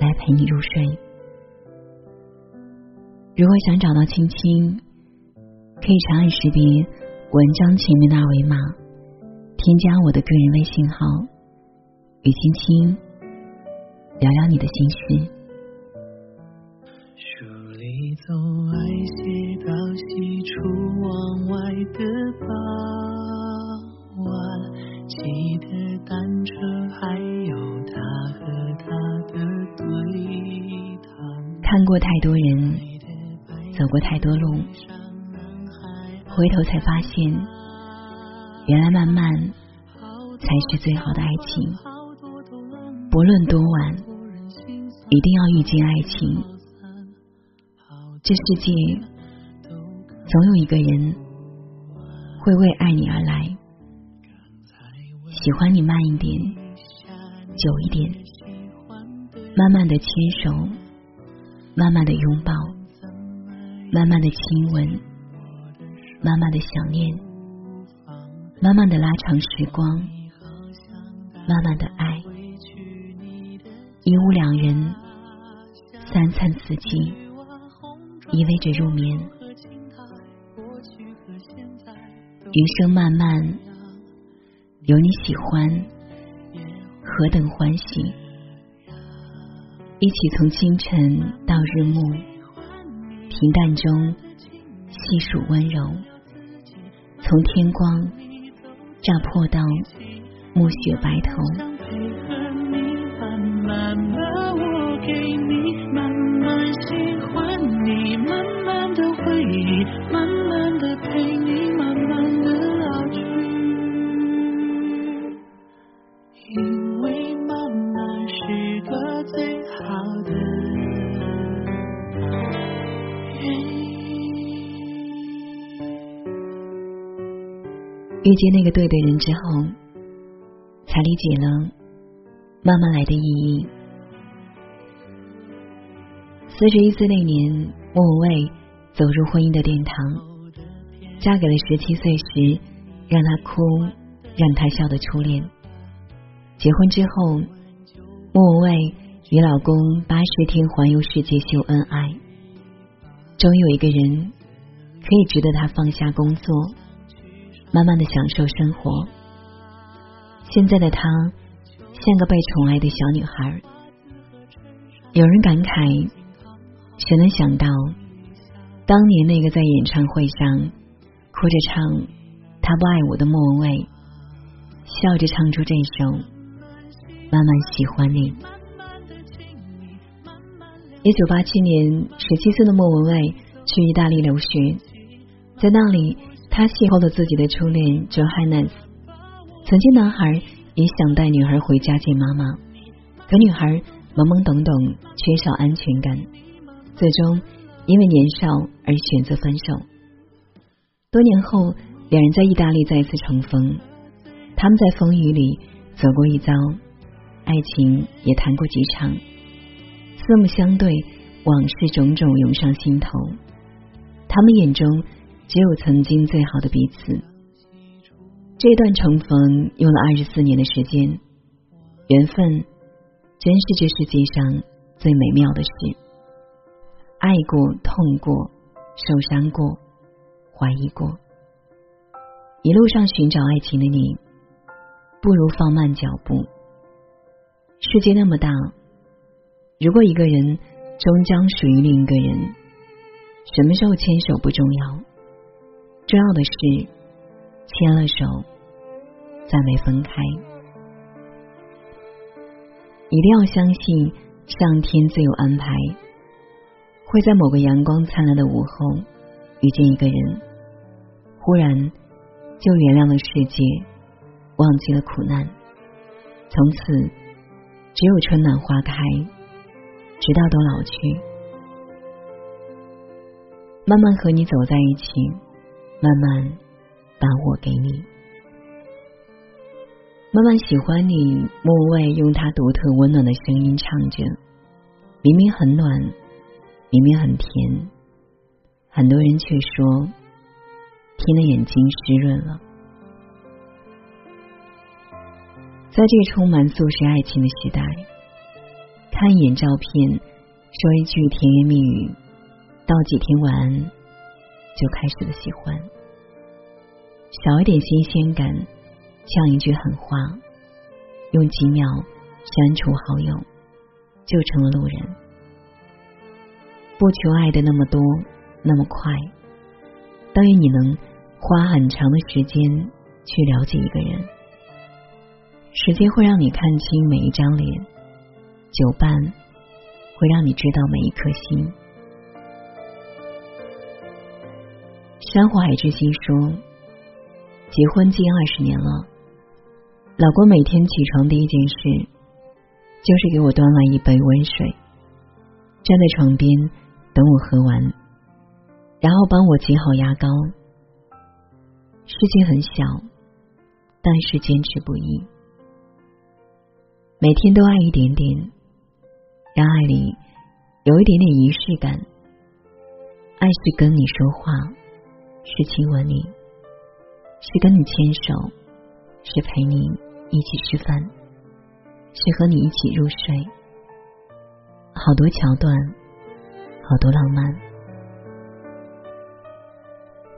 来陪你入睡。如果想找到青青，可以长按识别文章前面的二维码，添加我的个人微信号，与青青聊聊你的心事。书里总爱写到西出望外的傍晚，骑的单车，还有他和他的对谈。看过太多人，走过太多路，回头才发现，原来慢慢才是最好的爱情。不论多晚，一定要遇见爱情。这世界总有一个人会为爱你而来，喜欢你慢一点，久一点，慢慢的牵手，慢慢的拥抱，慢慢的亲吻，慢慢的想念，慢慢的拉长时光，慢慢的爱，一屋两人，三餐四季。依偎着入眠，余生漫漫，有你喜欢，何等欢喜！一起从清晨到日暮，平淡中细数温柔，从天光乍破到暮雪白头。慢慢的陪你，慢慢的最好的遇见那个对的人之后，才理解了慢慢来的意义。四十一岁那年，莫文蔚。走入婚姻的殿堂，嫁给了十七岁时让她哭、让她笑的初恋。结婚之后，莫文蔚与老公八十天环游世界秀恩爱，终于有一个人可以值得他放下工作，慢慢的享受生活。现在的他像个被宠爱的小女孩。有人感慨，谁能想到？当年那个在演唱会上哭着唱《他不爱我》的莫文蔚，笑着唱出这首《慢慢喜欢你》。一九八七年，十七岁的莫文蔚去意大利留学，在那里，他邂逅了自己的初恋 Johannes。曾经，男孩也想带女孩回家见妈妈，可女孩懵懵懂懂，缺少安全感，最终。因为年少而选择分手。多年后，两人在意大利再次重逢，他们在风雨里走过一遭，爱情也谈过几场。四目相对，往事种种涌上心头。他们眼中只有曾经最好的彼此。这段重逢用了二十四年的时间，缘分真是这世界上最美妙的事。爱过，痛过，受伤过，怀疑过。一路上寻找爱情的你，不如放慢脚步。世界那么大，如果一个人终将属于另一个人，什么时候牵手不重要，重要的是牵了手，再没分开。一定要相信上天自有安排。会在某个阳光灿烂的午后遇见一个人，忽然就原谅了世界，忘记了苦难，从此只有春暖花开，直到都老去。慢慢和你走在一起，慢慢把我给你，慢慢喜欢你。莫文蔚用他独特温暖的声音唱着，明明很暖，明明很甜，很多人却说听了眼睛湿润了。在这充满速食爱情的时代，看一眼照片，说一句甜言蜜语，道几天晚安，就开始了喜欢。少一点新鲜感，呛一句狠话，用几秒删除好友，就成了路人。不求爱的那么多，那么快，但愿你能花很长的时间去了解一个人。时间会让你看清每一张脸，久伴会让你知道每一颗心。珊瑚海之心说，结婚近二十年了，老公每天起床第一件事就是给我端来一杯温水，站在床边等我喝完，然后帮我挤好牙膏。事情很小，但是坚持不易。每天都爱一点点，让爱里有一点点仪式感。爱是跟你说话，是亲吻你，是跟你牵手，是陪你一起吃饭，是和你一起入睡。好多桥段，好多浪漫。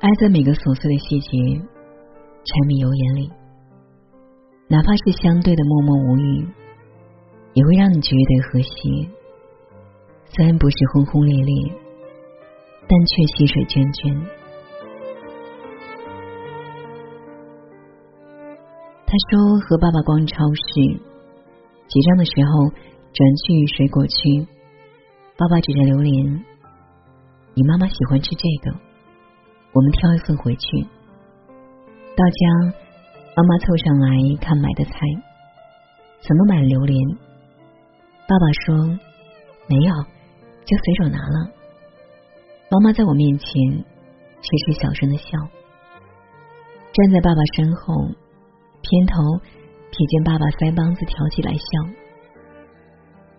爱在每个琐碎的细节、柴米油盐里，哪怕是相对的默默无语。也会让你觉得和谐，虽然不是轰轰烈烈，但却细水涓涓。他说和爸爸逛超市，结账的时候转去水果区，爸爸指着榴莲：“你妈妈喜欢吃这个，我们挑一份回去。”到家，妈妈凑上来看买的菜，怎么买榴莲？爸爸说：“没有，就随手拿了。”妈妈在我面前却是小声的笑。站在爸爸身后，偏头瞥见爸爸腮帮子挑起来笑。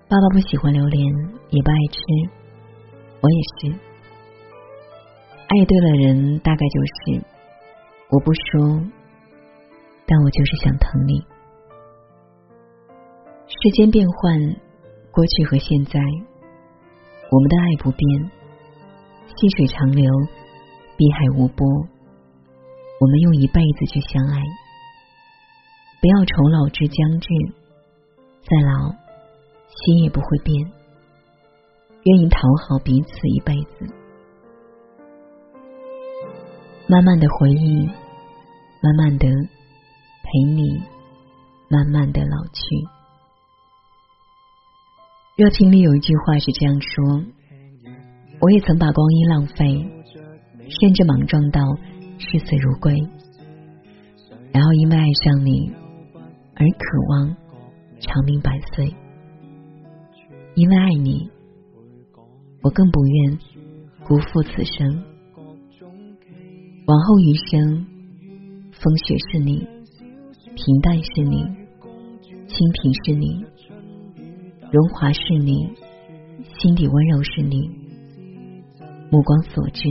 爸爸不喜欢榴莲，也不爱吃，我也是。爱对了人，大概就是我不说，但我就是想疼你。世间变幻。过去和现在，我们的爱不变，细水长流，碧海无波。我们用一辈子去相爱，不要愁老之将至，再老心也不会变，愿意讨好彼此一辈子。慢慢的回忆，慢慢的陪你，慢慢的老去。热情里有一句话是这样说：“我也曾把光阴浪费，甚至莽撞到视死如归，然后因为爱上你而渴望长命百岁。因为爱你，我更不愿辜负此生。往后余生，风雪是你，平淡是你，清贫是你。”荣华是你，心底温柔是你，目光所至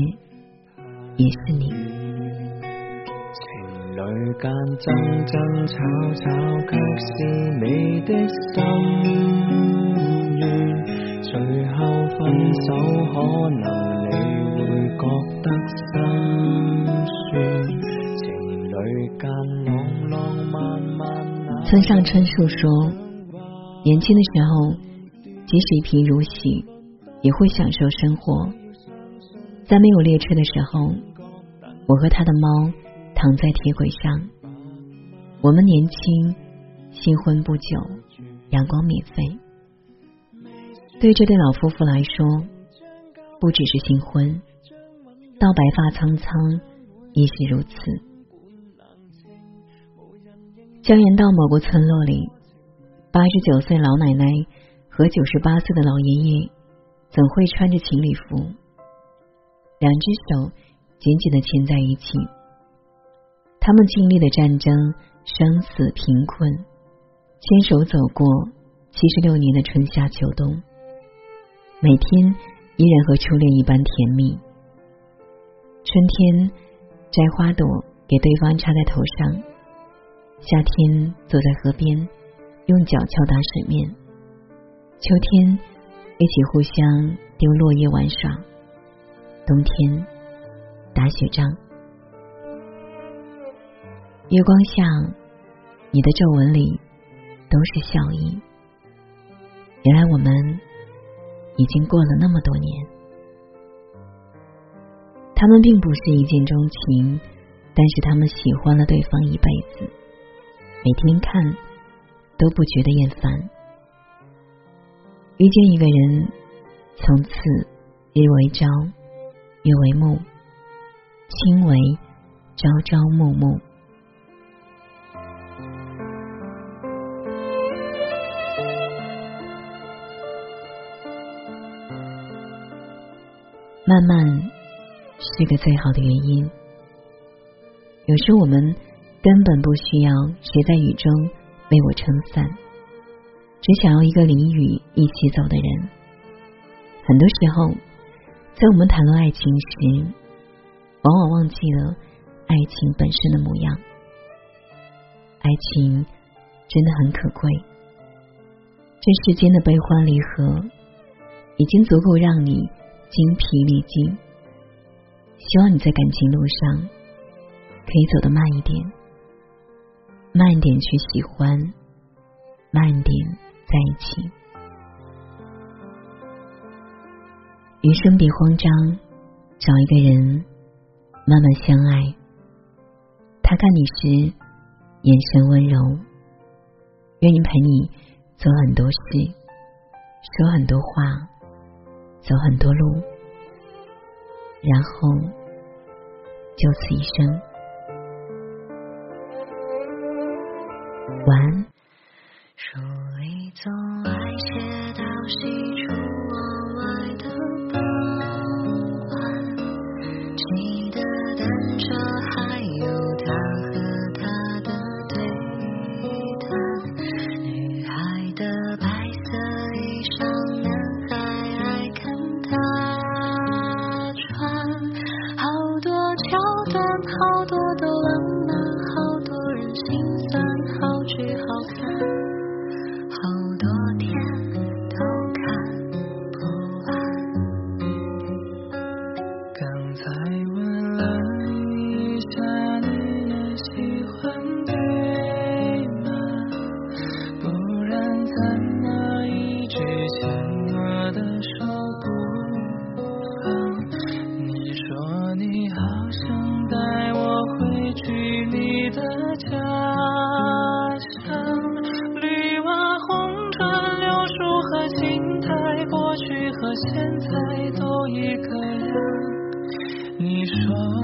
也是你。情侣间争争吵吵，却是你的心愿。最后分手，可能你会觉得心酸。情侣间浪浪漫漫。村上春树说。年轻的时候，即使一贫如洗，也会享受生活。在没有列车的时候，我和他的猫躺在铁轨上。我们年轻，新婚不久，阳光免费。对这对老夫妇来说，不只是新婚，到白发苍苍亦是如此。江沿道某个村落里。八十九岁老奶奶和九十八岁的老爷爷怎会穿着情侣服，两只手紧紧的牵在一起？他们经历的战争、生死、贫困，牵手走过七十六年的春夏秋冬，每天依然和初恋一般甜蜜。春天摘花朵给对方插在头上，夏天坐在河边用脚敲打水面，秋天一起互相丢落叶玩耍，冬天打雪仗。月光下，你的皱纹里都是笑意。原来我们已经过了那么多年。他们并不是一见钟情，但是他们喜欢了对方一辈子，每天看都不觉得厌烦。遇见一个人，从此日为朝，月为暮，亲为朝朝暮暮。慢慢。是个最好的原因。有时我们根本不需要谁在雨中为我撑伞，只想要一个淋雨一起走的人。很多时候，在我们谈论爱情时，往往忘记了爱情本身的模样。爱情真的很可贵，这世间的悲欢离合，已经足够让你精疲力尽。希望你在感情路上可以走得慢一点，慢点去喜欢，慢点在一起。余生别慌张，找一个人慢慢相爱。他看你时眼神温柔，愿意陪你做很多事，说很多话，走很多路。然后，就此一生。晚。书里总爱写到西出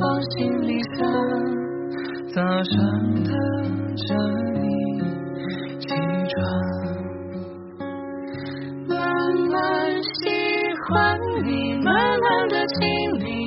往心里想早上等着你起床慢慢喜欢你慢慢的亲密